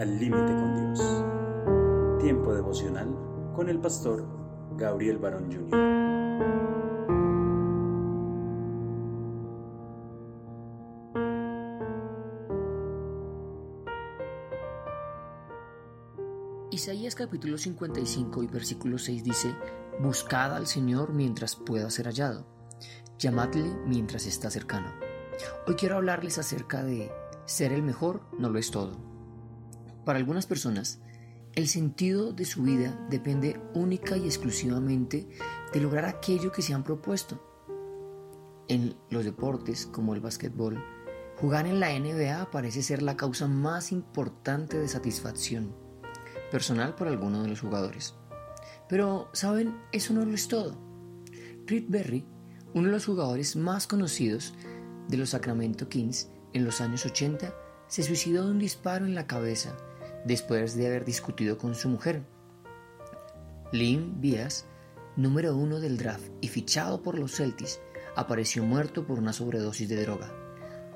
Al límite con Dios. Tiempo devocional con el pastor Gabriel Barón Jr. Isaías capítulo 55 y versículo 6 dice, Buscad al Señor mientras pueda ser hallado, llamadle mientras está cercano. Hoy quiero hablarles acerca de ser el mejor no lo es todo. Para algunas personas, el sentido de su vida depende única y exclusivamente de lograr aquello que se han propuesto. En los deportes como el básquetbol, jugar en la NBA parece ser la causa más importante de satisfacción personal por alguno de los jugadores. Pero, ¿saben? Eso no lo es todo. Reed Berry, uno de los jugadores más conocidos de los Sacramento Kings en los años 80, se suicidó de un disparo en la cabeza después de haber discutido con su mujer. Lynn Bias, número uno del draft y fichado por los Celtics, apareció muerto por una sobredosis de droga.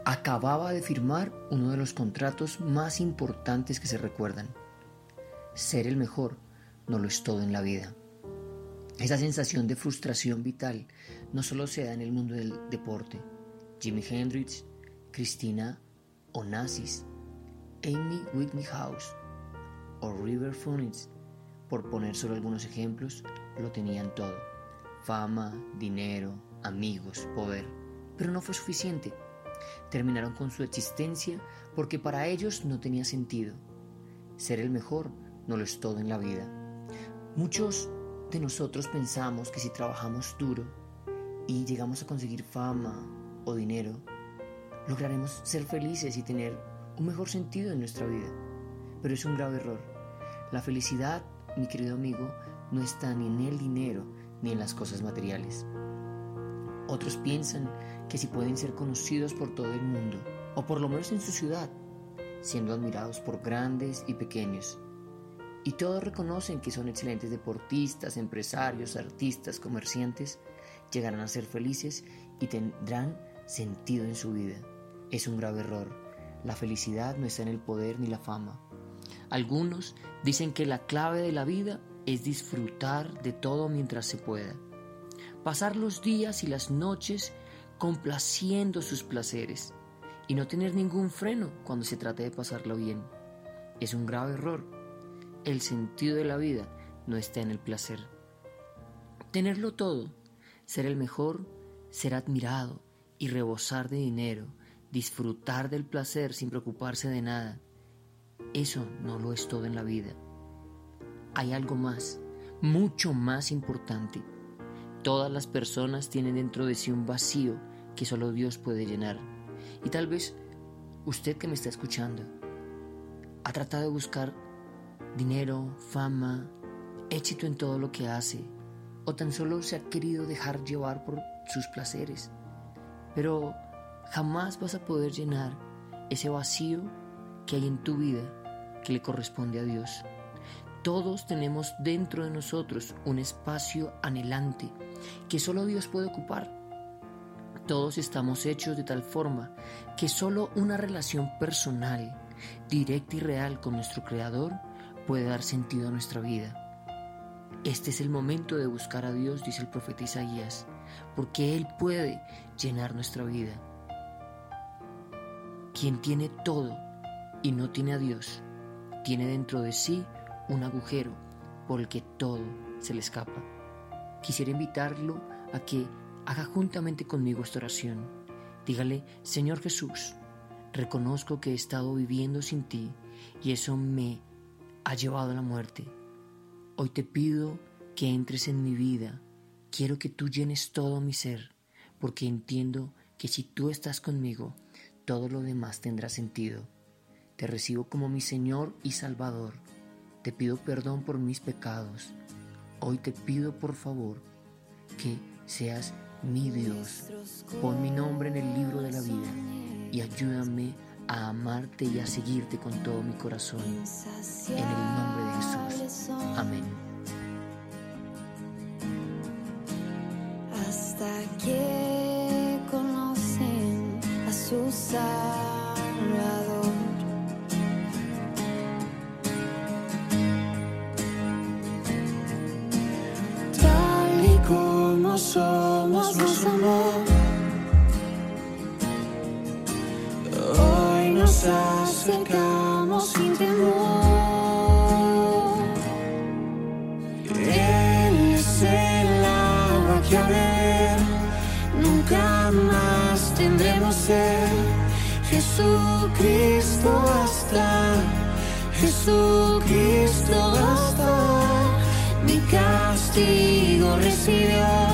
Acababa de firmar uno de los contratos más importantes que se recuerdan. Ser el mejor no lo es todo en la vida. Esa sensación de frustración vital no solo se da en el mundo del deporte. Jimi Hendrix, Christina Onassis, Amy Whitney House o River Phoenix, por poner solo algunos ejemplos, lo tenían todo. Fama, dinero, amigos, poder. Pero no fue suficiente. Terminaron con su existencia porque para ellos no tenía sentido. Ser el mejor no lo es todo en la vida. Muchos de nosotros pensamos que si trabajamos duro y llegamos a conseguir fama o dinero, lograremos ser felices y tener un mejor sentido en nuestra vida. Pero es un grave error. La felicidad, mi querido amigo, no está ni en el dinero ni en las cosas materiales. Otros piensan que si pueden ser conocidos por todo el mundo, o por lo menos en su ciudad, siendo admirados por grandes y pequeños, y todos reconocen que son excelentes deportistas, empresarios, artistas, comerciantes, llegarán a ser felices y tendrán sentido en su vida. Es un grave error. La felicidad no está en el poder ni la fama. Algunos dicen que la clave de la vida es disfrutar de todo mientras se pueda. Pasar los días y las noches complaciendo sus placeres y no tener ningún freno cuando se trate de pasarlo bien. Es un grave error el sentido de la vida no está en el placer. Tenerlo todo, ser el mejor, ser admirado y rebosar de dinero, disfrutar del placer sin preocuparse de nada, eso no lo es todo en la vida. Hay algo más, mucho más importante. Todas las personas tienen dentro de sí un vacío que solo Dios puede llenar. Y tal vez usted que me está escuchando ha tratado de buscar dinero, fama, éxito en todo lo que hace, o tan solo se ha querido dejar llevar por sus placeres. Pero jamás vas a poder llenar ese vacío que hay en tu vida que le corresponde a Dios. Todos tenemos dentro de nosotros un espacio anhelante que solo Dios puede ocupar. Todos estamos hechos de tal forma que solo una relación personal, directa y real con nuestro Creador puede dar sentido a nuestra vida. Este es el momento de buscar a Dios, dice el profeta Isaías, porque Él puede llenar nuestra vida. Quien tiene todo y no tiene a Dios, tiene dentro de sí un agujero por el que todo se le escapa. Quisiera invitarlo a que haga juntamente conmigo esta oración. Dígale, Señor Jesús, reconozco que he estado viviendo sin ti y eso me ha llevado a la muerte. Hoy te pido que entres en mi vida. Quiero que tú llenes todo mi ser, porque entiendo que si tú estás conmigo, todo lo demás tendrá sentido. Te recibo como mi Señor y Salvador. Te pido perdón por mis pecados. Hoy te pido por favor que seas mi Dios. Pon mi nombre en el libro de la vida y ayúdame a amarte y a seguirte con todo mi corazón. En el nombre de Jesús. Amén. Somos nos amó. Hoy nos acercamos sin temor. Él es el agua que a ver nunca más tendremos sed. Jesucristo basta, Jesucristo basta. Mi castigo recibió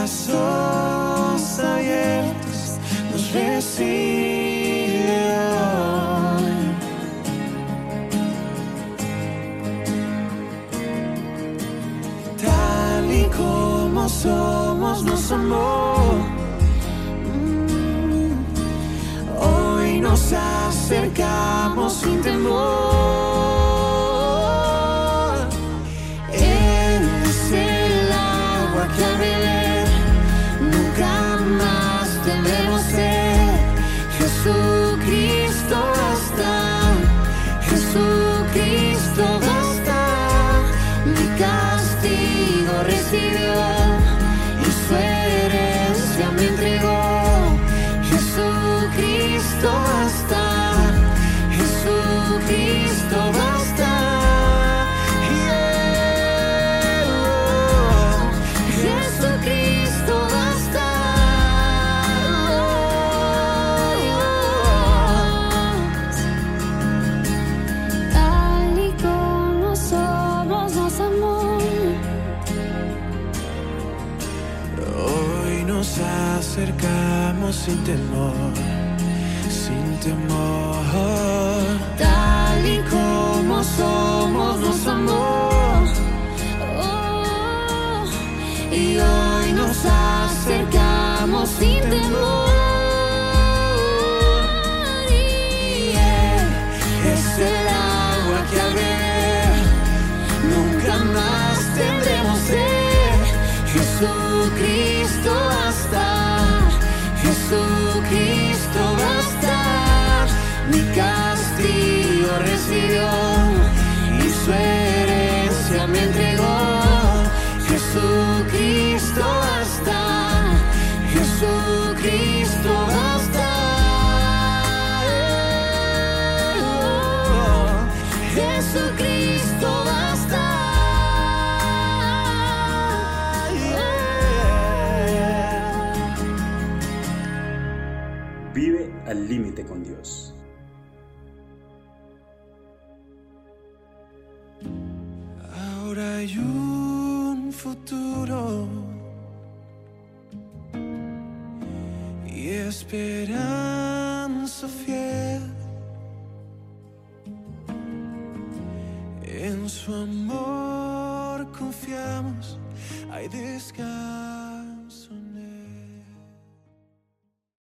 Brazos abiertos nos recibe. Tal y como somos nos amó. Mm. Hoy nos acercamos sin temor. Jesucristo sin temor, sin temor. Tal y como somos nos amó. Oh, Y hoy nos acercamos sin temor. Y es el agua que al nunca más tendremos sed. Jesucristo basta, Jesucristo basta. Mi castigo recibió y su herencia me entregó. Jesucristo basta, Jesucristo y esperanza fiel en su amor confiamos. Hay descanso